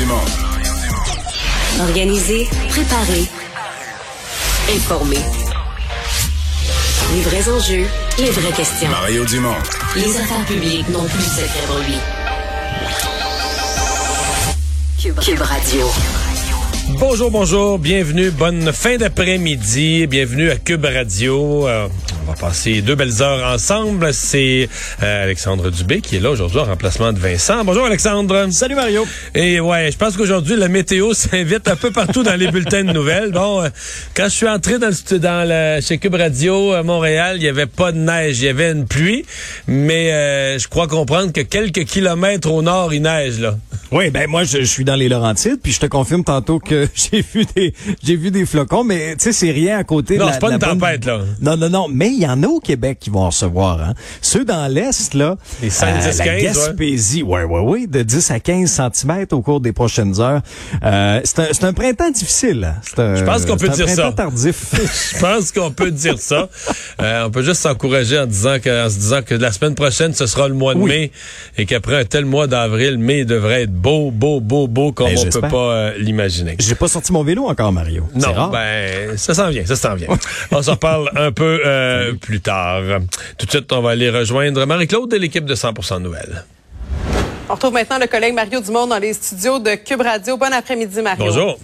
Dumont. Organiser, préparer, informer. Les vrais enjeux, les vraies questions. Mario Dumont. Les affaires publiques n'ont plus de secret pour lui. Cube, Radio. Bonjour, bonjour, bienvenue, bonne fin d'après-midi, bienvenue à Cube Radio. Euh, va passer deux belles heures ensemble. C'est euh, Alexandre Dubé qui est là aujourd'hui en remplacement de Vincent. Bonjour Alexandre. Salut Mario. Et ouais, je pense qu'aujourd'hui la météo s'invite un peu partout dans les bulletins de nouvelles. Bon, euh, quand je suis entré dans, le, dans le, chez Cube Radio à Montréal, il y avait pas de neige, il y avait une pluie, mais je crois comprendre que quelques kilomètres au nord il neige là. Oui, ben moi je, je suis dans les Laurentides, puis je te confirme tantôt que j'ai vu des j'ai vu des flocons, mais tu sais c'est rien à côté. Non, de la, c'est pas de une bonne- tempête là. Non, non, non, mais il y en a au Québec qui vont recevoir. Hein. Ceux dans l'Est, là, euh, Les 5, 10, la 15, ouais. Gaspésie, ouais, ouais, ouais, de 10 à 15 cm au cours des prochaines heures. Euh, c'est un, un printemps difficile. hein. Un- Je pense qu'on peut un dire ça. printemps tardif. Je pense qu'on peut dire ça. Euh, on peut juste s'encourager en disant que, en se disant que la semaine prochaine ce sera le mois de Oui. mai et qu'après un tel mois d'avril, mai devrait être beau, beau, beau, beau comme Ben, on peut pas euh, l'imaginer. J'ai pas sorti mon vélo encore, Mario. Non, rare. ben ça s'en vient, ça s'en vient. on s'en parle un peu euh, plus tard. Tout de suite, on va aller rejoindre Marie-Claude de l'équipe de 100% Nouvelles. On retrouve maintenant le collègue Mario Dumont dans les studios de Cube Radio. Bon après-midi, Mario. Bonjour.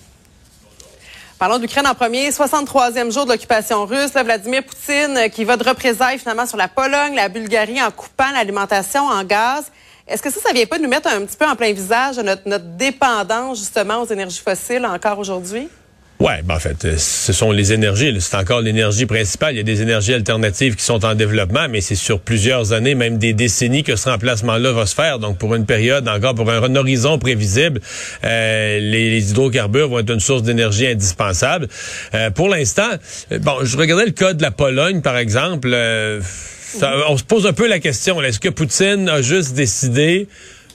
Parlons d'Ukraine en premier. 63e jour de l'occupation russe. Là, Vladimir Poutine euh, qui va de représailles finalement sur la Pologne, la Bulgarie en coupant l'alimentation en gaz. Est-ce que ça, ça vient pas nous mettre un petit peu en plein visage notre dépendance justement aux énergies fossiles encore aujourd'hui? Ouais, ben en fait, euh, ce sont les énergies. C'est encore l'énergie principale. Il y a des énergies alternatives qui sont en développement, mais c'est sur plusieurs années, même des décennies, que ce remplacement-là va se faire. Donc, pour une période, encore pour un, horizon prévisible, euh, les, hydrocarbures vont être une source d'énergie indispensable. Euh, pour l'instant, euh, bon, je regardais le cas de la Pologne, par exemple. euh, on se pose un peu la question. Est-ce que Poutine a juste décidé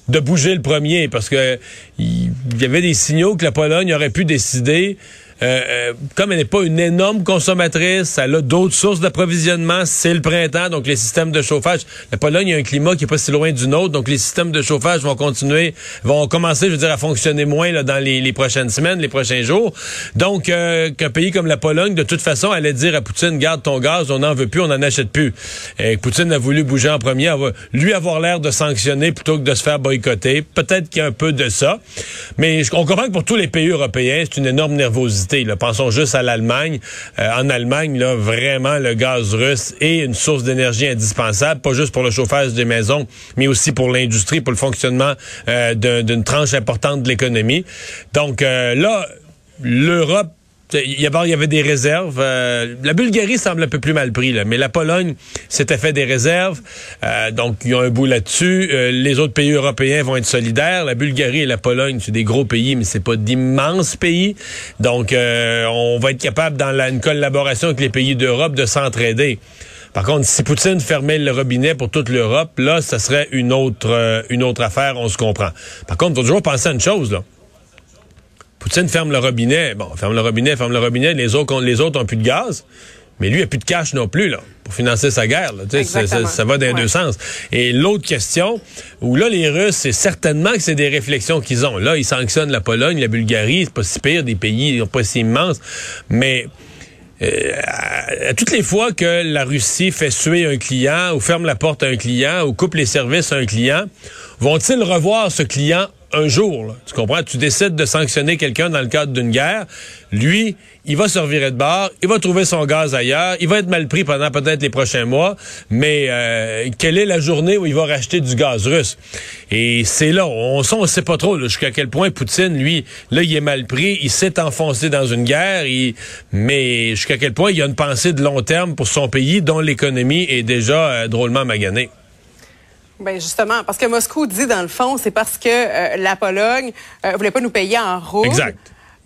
de bouger le premier? Parce que il y avait des signaux que la Pologne aurait pu décider. Euh, euh, comme elle n'est pas une énorme consommatrice, elle a d'autres sources d'approvisionnement, c'est le printemps, donc les systèmes de chauffage. La Pologne a un climat qui est pas si loin du nôtre, donc les systèmes de chauffage vont continuer, vont commencer, je veux dire, à fonctionner moins là, dans les, prochaines semaines, les prochains jours. Donc, euh, qu'un pays comme la Pologne, de toute façon, allait dire à Poutine, garde ton gaz, on n'en veut plus, on n'en achète plus. Et Poutine a voulu bouger en premier, lui avoir l'air de sanctionner plutôt que de se faire boycotter. Peut-être qu'il y a un peu de ça. Mais on comprend que pour tous les pays européens, c'est une énorme nervosité. Pensons juste à l'Allemagne. Euh, en Allemagne, là, vraiment, le gaz russe est une source d'énergie indispensable, pas juste pour le chauffage des maisons, mais aussi pour l'industrie, pour le fonctionnement euh, d'un- d'une tranche importante de l'économie. Donc euh, là, l'Europe il y avait- il y avait des réserves. Euh, la Bulgarie semble un peu plus mal pris, là, mais la Pologne s'était fait des réserves. Euh, donc, il y a un bout là-dessus. Euh, les autres pays européens vont être solidaires. La Bulgarie et la Pologne, c'est des gros pays, mais c'est pas d'immenses pays. Donc, euh, on va être capable, dans la, une collaboration avec les pays d'Europe, de s'entraider. Par contre, si Poutine fermait le robinet pour toute l'Europe, là, ça serait une autre, euh, une autre affaire, on se comprend. Par contre, il faut toujours penser à une chose, là. Poutine ferme le robinet. Bon, ferme le robinet, ferme le robinet. Les autres, ont- les autres ont plus de gaz. Mais lui, il a plus de cash non plus, là, pour financer sa guerre. là. Tu sais, ça, ça- ça va dans les Ouais. deux sens. Et l'autre question, où là, les Russes, c'est certainement que c'est des réflexions qu'ils ont. Là, ils sanctionnent la Pologne, la Bulgarie, c'est pas si pire, des pays pas si immenses. Mais euh, à, à toutes les fois que la Russie fait suer un client ou ferme la porte à un client ou coupe les services à un client, vont-ils revoir ce client un jour? Tu comprends? Tu décides de sanctionner quelqu'un dans le cadre d'une guerre. Lui, il va se revirer de bord, il va trouver son gaz ailleurs, il va être mal pris pendant peut-être les prochains mois, mais euh, quelle est la journée où il va racheter du gaz russe? Et c'est là, on ne sait pas trop jusqu'à quel point Poutine, lui, là, il est mal pris, il s'est enfoncé dans une guerre, mais jusqu'à quel point il a une pensée de long terme pour son pays dont l'économie est déjà euh, drôlement maganée. Ben justement, parce que Moscou dit dans le fond, c'est parce que euh, la Pologne euh, voulait pas nous payer en rouble. Exact.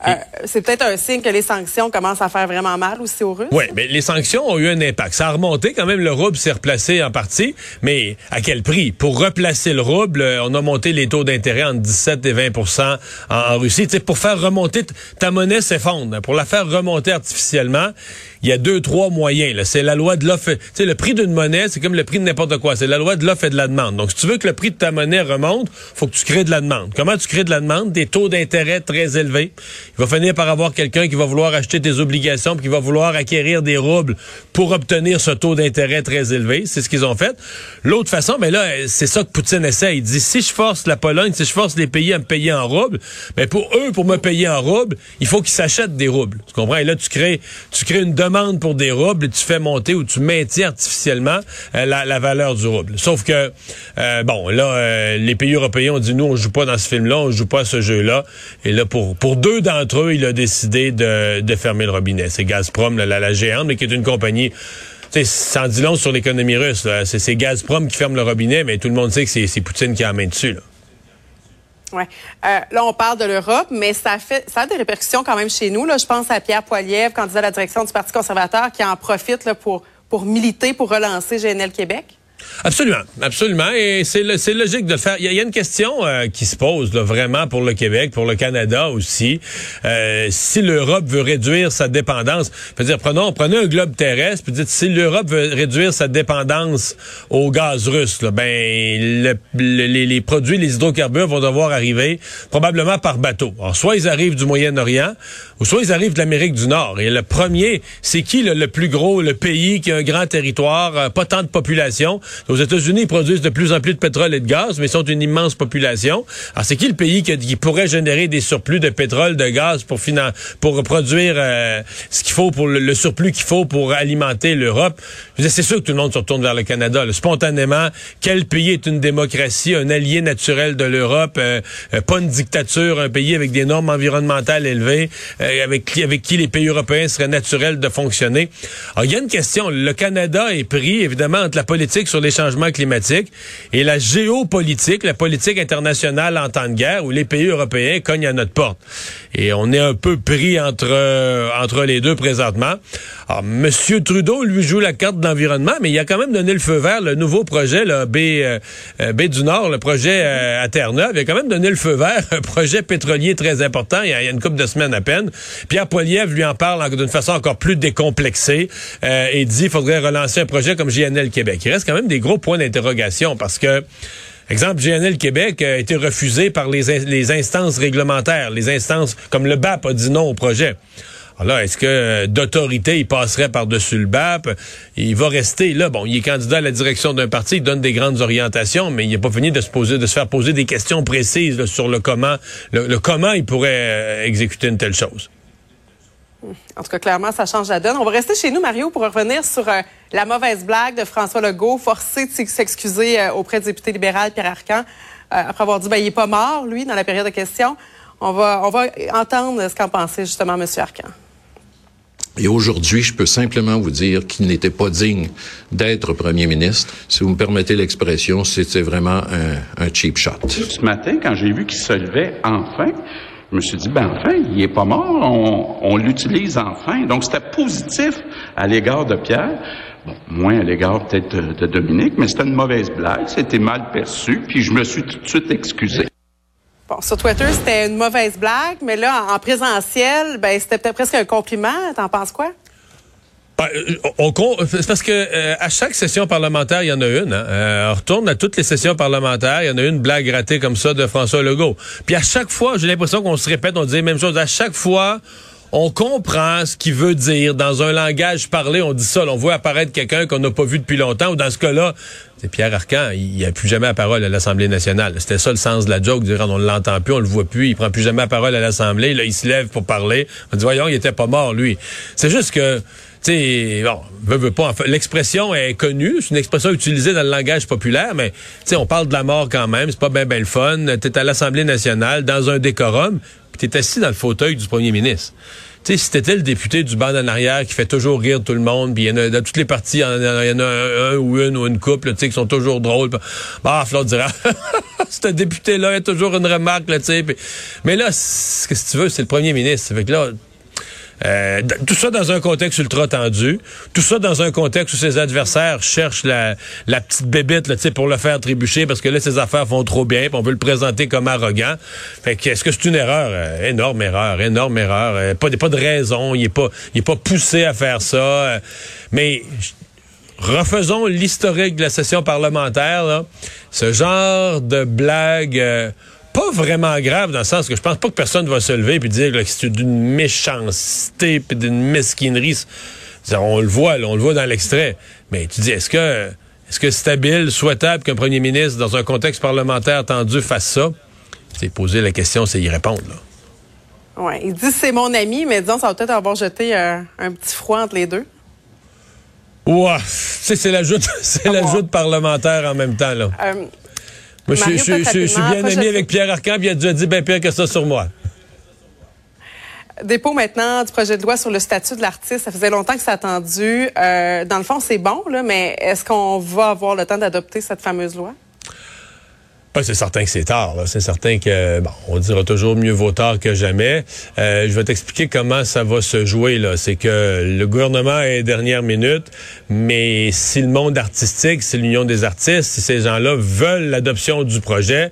Euh, c'est peut-être un signe que les sanctions commencent à faire vraiment mal aussi aux Russes. Oui, mais les sanctions ont eu un impact. Ça a remonté quand même, le rouble s'est replacé en partie, mais à quel prix? Pour replacer le rouble, euh, on a monté les taux d'intérêt entre 17 et 20 en, en Russie. Tu sais, pour faire remonter, ta monnaie s'effondre. Pour la faire remonter artificiellement, il y a deux, trois moyens. C'est la loi de l'offre. Tu le prix d'une monnaie, c'est comme le prix de n'importe quoi. C'est la loi de l'offre et de la demande. Donc, si tu veux que le prix de ta monnaie remonte, faut que tu crées de la demande. Comment tu crées de la demande? Des taux d'intérêt très élevés. Il va finir par avoir quelqu'un qui va vouloir acheter tes obligations, puis qui va vouloir acquérir des roubles pour obtenir ce taux d'intérêt très élevé. C'est ce qu'ils ont fait. L'autre façon, mais là, c'est ça que Poutine essaie. Il dit, si je force la Pologne, si je force les pays à me payer en roubles, mais pour eux, pour me payer en roubles, il faut qu'ils s'achètent des roubles. Tu comprends? Et là, tu crées, tu crées une demande pour des roubles tu fais monter ou tu maintiens artificiellement euh, la, valeur du rouble. Sauf que, euh, bon, là, euh, les pays européens ont dit, nous, on joue pas dans ce film-là, on joue pas à ce jeu-là. Et là, pour, pour deux d'entre eux, il a décidé de, de fermer le robinet. C'est Gazprom, la, la, géante, mais qui est une compagnie sans dit long sur l'économie russe. C'est Gazprom qui ferme le robinet, mais tout le monde sait que c'est Poutine qui a la main dessus. Là. Euh, là, on parle de l'Europe, mais ça fait a des répercussions quand même chez nous. Je pense à Pierre Poilievre, candidat à la direction du Parti conservateur, qui en profite pour, pour militer, pour relancer GNL Québec. Absolument, absolument. Et c'est logique de faire. Il y, a une question euh, qui se pose vraiment pour le Québec, pour le Canada aussi. Euh, si l'Europe veut réduire sa dépendance, dire, prenons, prenons un globe terrestre, puis dites, si l'Europe veut réduire sa dépendance au gaz russe, là, ben les, les, produits, les hydrocarbures vont devoir arriver probablement par bateau. Alors, soit ils arrivent du Moyen-Orient, ou soit ils arrivent de l'Amérique du Nord. Et le premier, c'est qui le, plus gros, le pays qui a un grand territoire, euh, pas tant de population? Aux États-Unis, ils produisent de plus en plus de pétrole et de gaz, mais ils sont une immense population. Alors, c'est qui le pays qui, pourrait générer des surplus de pétrole, de gaz pour pour produire euh, ce qu'il faut pour le, surplus qu'il faut pour alimenter l'Europe? C'est sûr que tout le monde se retourne vers le Canada. Spontanément, quel pays est une démocratie, un allié naturel de l'Europe, euh, pas une dictature, un pays avec des normes environnementales élevées? Euh, avec, avec qui les pays européens seraient naturels de fonctionner. Alors, il y a une question. Le Canada est pris, évidemment, entre la politique sur les changements climatiques et la géopolitique, la politique internationale en temps de guerre, où les pays européens cognent à notre porte. Et on est un peu pris entre, euh, entre les deux présentement. Alors, M. Trudeau, lui, joue la carte de l'environnement, mais il a quand même donné le feu vert, le nouveau projet, le B, euh, B du Nord, le projet à Terre-Neuve, il a quand même donné le feu vert, un projet pétrolier très important, il y a, il y a une couple de semaines à peine. Pierre Poilievre lui en parle d'une façon encore plus décomplexée euh, et dit qu'il faudrait relancer un projet comme GNL Québec. Il reste quand même des gros points d'interrogation parce que Exemple, GNL Québec a été refusé par les, les instances réglementaires, les instances comme le BAP a dit non au projet. Alors là, est-ce que euh, d'autorité, il passerait par-dessus le BAP? Il va rester là. Bon, il est candidat à la direction d'un parti, il donne des grandes orientations, mais il n'est pas fini de se poser, de se faire poser des questions précises sur le comment, le, comment il pourrait euh, exécuter une telle chose. En tout cas, clairement, ça change la donne. On va rester chez nous, Mario, pour revenir sur euh, la mauvaise blague de François Legault, forcé de s'excuser auprès du député libéral Pierre Arcan, après avoir dit ben, il est pas mort, lui, dans la période de questions. On va, on va entendre ce qu'en pensait justement M. Arcan. Et aujourd'hui, je peux simplement vous dire qu'il n'était pas digne d'être premier ministre. Si vous me permettez l'expression, c'était vraiment un, cheap shot. Ce matin, quand j'ai vu qu'il se levait enfin, je me suis dit, ben enfin, il est pas mort, on, l'utilise enfin. Donc c'était positif à l'égard de Pierre. Bon, moins à l'égard peut-être de, de Dominique, mais c'était une mauvaise blague, c'était mal perçu, puis je me suis tout de suite excusé. Bon, sur Twitter, c'était une mauvaise blague, mais là, en présentiel, ben, c'était peut-être presque un compliment. T'en penses quoi? Ben, euh, c'est parce que euh, à chaque session parlementaire, il y en a une. Hein. Euh, on retourne à toutes les sessions parlementaires, il y en a une blague ratée comme ça de François Legault. Puis à chaque fois, j'ai l'impression qu'on se répète, on dit la même chose. À chaque fois, on comprend ce qu'il veut dire. Dans un langage parlé, on dit ça. on voit apparaître quelqu'un qu'on n'a pas vu depuis longtemps. Ou dans ce cas-là, c'est Pierre Arcan, il a plus jamais la parole à l'Assemblée nationale. C'était ça le sens de la joke. on ne l'entend plus, on le voit plus. Il prend plus jamais la parole à l'Assemblée. Là, il se lève pour parler. On dit, voyons, il était pas mort, lui. C'est juste que tu sais, bon, veut, pas. l'expression est connue, c'est une expression utilisée dans le langage populaire, mais tu sais, on parle de la mort quand même, c'est pas bien ben le fun. T'es à l'Assemblée nationale, dans un décorum, puis t'es assis dans le fauteuil du premier ministre. Tu sais, si t'étais le député du banc en arrière qui fait toujours rire tout le monde, puis il y en a dans toutes les parties, il y en a, un, ou une ou une couple, tu sais, qui sont toujours drôles. Bah, Flo dira, ce député-là a toujours une remarque, là, tu sais. Mais là, ce que si tu veux, c'est le premier ministre. Fait que là, Euh, tout ça dans un contexte ultra tendu. Tout ça dans un contexte où ses adversaires cherchent la, petite bébête là, pour le faire trébucher parce que là, ses affaires vont trop bien puis on veut le présenter comme arrogant. Fait que est-ce que c'est une erreur? Euh, énorme erreur, énorme erreur. Euh, pas, pas de raison. Il est pas, il est pas poussé à faire ça. Euh, mais refaisons l'historique de la session parlementaire. Là. Ce genre de blague, euh, pas vraiment grave dans le sens que je pense pas que personne va se lever et dire là, que c'est d'une méchanceté puis d'une mesquinerie. On le voit, là, on le voit dans l'extrait. Mais tu dis, est-ce que est-ce que c'est habile, souhaitable qu'un premier ministre, dans un contexte parlementaire tendu, fasse ça? C'est poser la question, c'est y répondre. Là. Ouais, il dit c'est mon ami, mais disons ça va peut-être avoir jeté euh, un petit froid entre les deux. Ouah, c'est c'est la joute, c'est la joute parlementaire en même temps là. Euh, Moi, je, Mario, je- je- je- je suis bien pas ami avec Pierre Arcan, puis il a déjà dit bien pire que ça sur moi. Dépôt maintenant du projet de loi sur le statut de l'artiste. Ça faisait longtemps que c'est attendu. Euh, dans le fond, c'est bon, là, mais est-ce qu'on va avoir le temps d'adopter cette fameuse loi? C'est certain que c'est tard. C'est certain que, bon, on dira toujours mieux vaut tard que jamais. Euh, je vais t'expliquer comment ça va se jouer. C'est que le gouvernement est dernière minute, mais si le monde artistique, si l'Union des artistes, si ces gens-là veulent l'adoption du projet,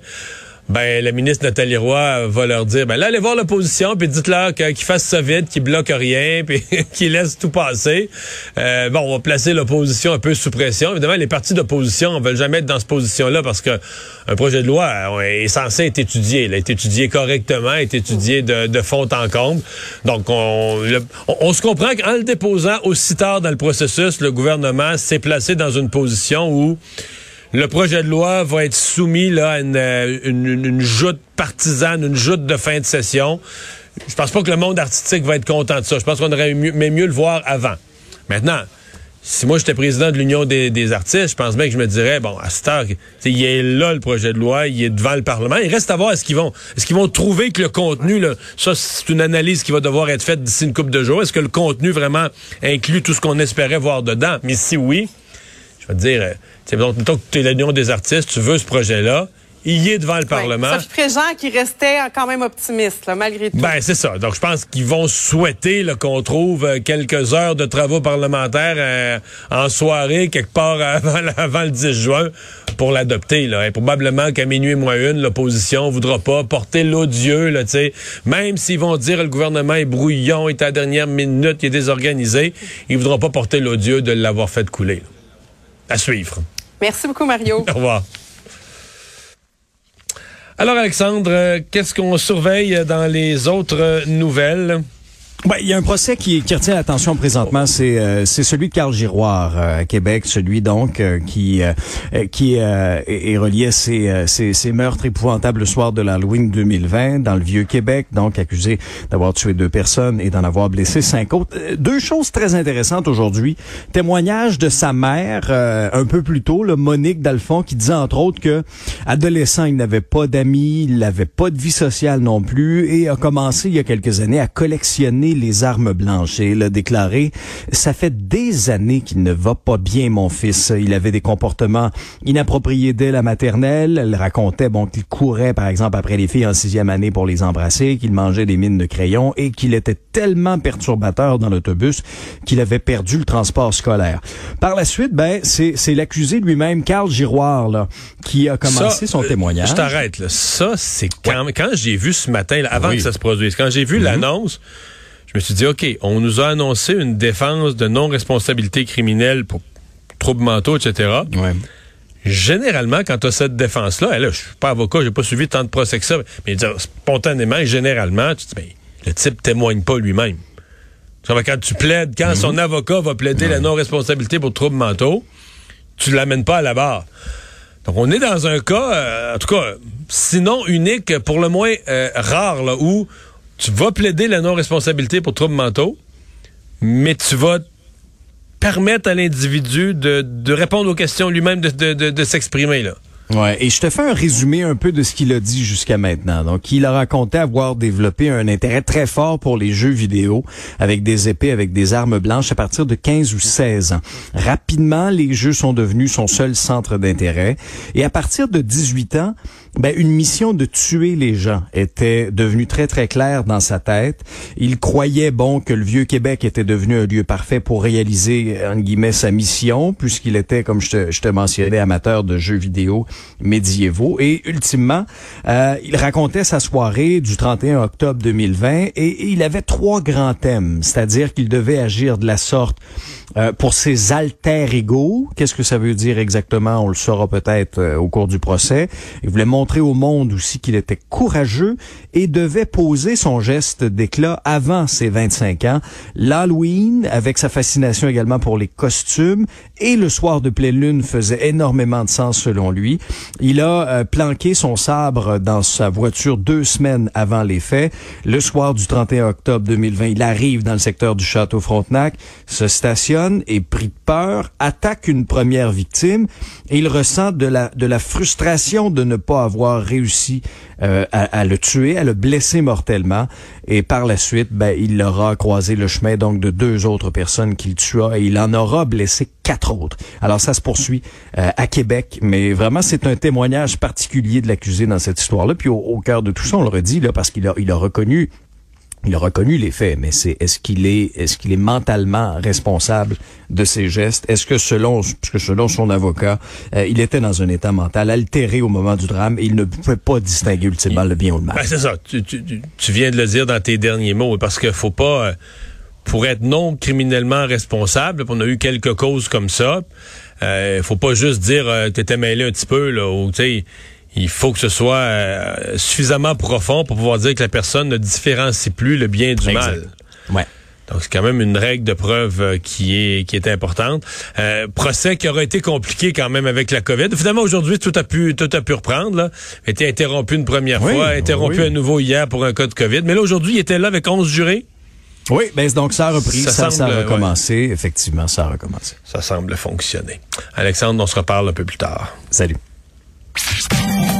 ben la ministre Nathalie Roy va leur dire ben là allez voir l'opposition puis dites-leur qu'ils fassent ça vite, qu'ils bloquent rien puis qu'ils laissent tout passer. Euh, bon, on va placer l'opposition un peu sous pression. Évidemment, les partis d'opposition ne veulent jamais être dans cette position-là parce que un projet de loi euh, est censé être étudié, il est étudié correctement, est étudié de, de fond en comble. Donc on, on se comprend qu'en le déposant aussi tard dans le processus, le gouvernement s'est placé dans une position où le projet de loi va être soumis là, à une, euh, une, une- joute partisane, une joute de fin de session. Je pense pas que le monde artistique va être content de ça. Je pense qu'on aurait mieux, mais mieux le voir avant. Maintenant, si moi j'étais président de l'Union des, artistes, je pense bien que je me dirais, bon, à cette heure, il est là le projet de loi, il est devant le Parlement. Il reste à voir est-ce qu'ils vont est-ce qu'ils vont trouver que le contenu, là, ça c'est une analyse qui va devoir être faite d'ici une couple de jours. Est-ce que le contenu vraiment inclut tout ce qu'on espérait voir dedans? Mais si oui, je vais te dire, euh, sais, mettons que tu es l'Union des artistes, tu veux ce projet-là, il est devant le Parlement. Ouais. Sophie Préjean qui restait quand même optimiste, là, malgré tout. Ben, c'est ça. Donc, je pense qu'ils vont souhaiter qu'on trouve euh, quelques heures de travaux parlementaires euh, en soirée, quelque part avant, la- avant le 10 juin, pour l'adopter. Et probablement qu'à minuit moins une, l'opposition voudra pas porter l'odieux, là, tu sais. Même s'ils vont dire le gouvernement est brouillon, est à la dernière minute, il est désorganisé, ils voudront pas porter l'odieux de l'avoir fait couler. À suivre. Merci beaucoup, Mario. Au revoir. Alors, Alexandre, euh, qu'est-ce qu'on surveille dans les autres euh, nouvelles? Ben, il y a un procès qui, qui retient l'attention présentement, c'est euh, celui de Carl Giroir euh, à Québec, celui donc euh, qui euh, euh, qui euh, est est relié à ces, ces, meurtres épouvantables le soir de l'Halloween 2020 dans le vieux Québec, donc accusé d'avoir tué deux personnes et d'en avoir blessé cinq autres. Deux choses très intéressantes aujourd'hui. Témoignage de sa mère un peu plus tôt, le Monique Dalphon, qui disait entre autres que adolescent, il n'avait pas d'amis, il n'avait pas de vie sociale non plus et a commencé il y a quelques années à collectionner les armes blanches. Et il a déclaré, ça fait des années qu'il ne va pas bien, mon fils. Il avait des comportements inappropriés dès la maternelle. Elle racontait, bon, qu'il courait, par exemple, après les filles en sixième année pour les embrasser, qu'il mangeait des mines de crayons et qu'il était tellement perturbateur dans l'autobus qu'il avait perdu le transport scolaire. Par la suite, ben, c'est, l'accusé lui-même, Carl Giroir, là, qui a commencé Ça, son euh, témoignage. Je t'arrête, là. Ça, c'est quand, quand j'ai vu ce matin, là, avant Oui. que ça se produise, quand j'ai vu l'annonce, je me suis dit, OK, on nous a annoncé une défense de non-responsabilité criminelle pour troubles mentaux, etc. Ouais. Généralement, quand tu as cette défense-là, et là, je suis pas avocat, j'ai pas suivi tant de procès que ça, mais dire, spontanément généralement, tu te dis, ben, le type témoigne pas lui-même. Quand tu plaides, quand son avocat va plaider la non-responsabilité pour troubles mentaux, tu l'amènes pas à la barre. Donc, on est dans un cas, euh, en tout cas, sinon unique, pour le moins euh, rare, là, où tu vas plaider la non-responsabilité pour troubles mentaux, mais tu vas permettre à l'individu de, répondre aux questions lui-même, de, de s'exprimer. là. Ouais, et je te fais un résumé un peu de ce qu'il a dit jusqu'à maintenant. Donc, il a raconté avoir développé un intérêt très fort pour les jeux vidéo avec des épées, avec des armes blanches à partir de 15 ou 16 ans. Rapidement, les jeux sont devenus son seul centre d'intérêt. Et à partir de 18 ans, ben, une mission de tuer les gens était devenue très, très claire dans sa tête. Il croyait, bon, que le vieux Québec était devenu un lieu parfait pour réaliser, en guillemets, sa mission, puisqu'il était, comme je te, je te mentionnais, amateur de jeux vidéo médiévaux. Et ultimement, euh, il racontait sa soirée du 31 octobre 2020 et, il avait trois grands thèmes, c'est-à-dire qu'il devait agir de la sorte euh, pour ses alter ego. Qu'est-ce que ça veut dire exactement? On le saura peut-être euh, au cours du procès. Il voulait montrer au monde aussi qu'il était courageux et devait poser son geste d'éclat avant ses 25 ans. L'Halloween, avec sa fascination également pour les costumes, et le soir de pleine lune faisait énormément de sens selon lui. Il a euh, planqué son sabre dans sa voiture deux semaines avant les faits. Le soir du 31 octobre 2020, il arrive dans le secteur du château Frontenac, se stationne et pris de peur, attaque une première victime et il ressent de la, de la frustration de ne pas avoir réussi euh, à, le tuer, à le blesser mortellement. Et par la suite, ben, il aura croisé le chemin donc de deux autres personnes qu'il tua et il en aura blessé quatre autres. Alors ça se poursuit euh, à Québec, mais vraiment c'est un témoignage particulier de l'accusé dans cette histoire-là. Puis au, cœur de tout ça, on le redit là parce qu'il a, il a reconnu il a reconnu les faits, mais c'est est-ce qu'il est est-ce qu'il est mentalement responsable de ses gestes? Est-ce que selon selon son avocat, euh, il était dans un état mental altéré au moment du drame et il ne pouvait pas distinguer ultimement le bien ou le mal? Ben, C'est ça. Tu, tu, tu, viens de le dire dans tes derniers mots, parce qu'il faut pas euh, pour être non criminellement responsable. On a eu quelques causes comme ça. Euh, faut pas juste dire euh, tu étais mêlé un petit peu là ou tu sais il faut que ce soit euh, suffisamment profond pour pouvoir dire que la personne ne différencie plus le bien du mal. Ouais. Donc c'est quand même une règle de preuve euh, qui est qui est importante. Euh, procès qui aurait été compliqué quand même avec la COVID. Finalement aujourd'hui tout a pu tout a pu reprendre là. A été interrompu une première fois, interrompu à nouveau hier pour un cas de COVID. Mais là aujourd'hui il était là avec 11 jurés. Oui, ben donc ça a repris, ça, ça, a recommencé. Effectivement, ça a recommencé. Ça semble fonctionner. Alexandre, on se reparle un peu plus tard. Salut. Thank you.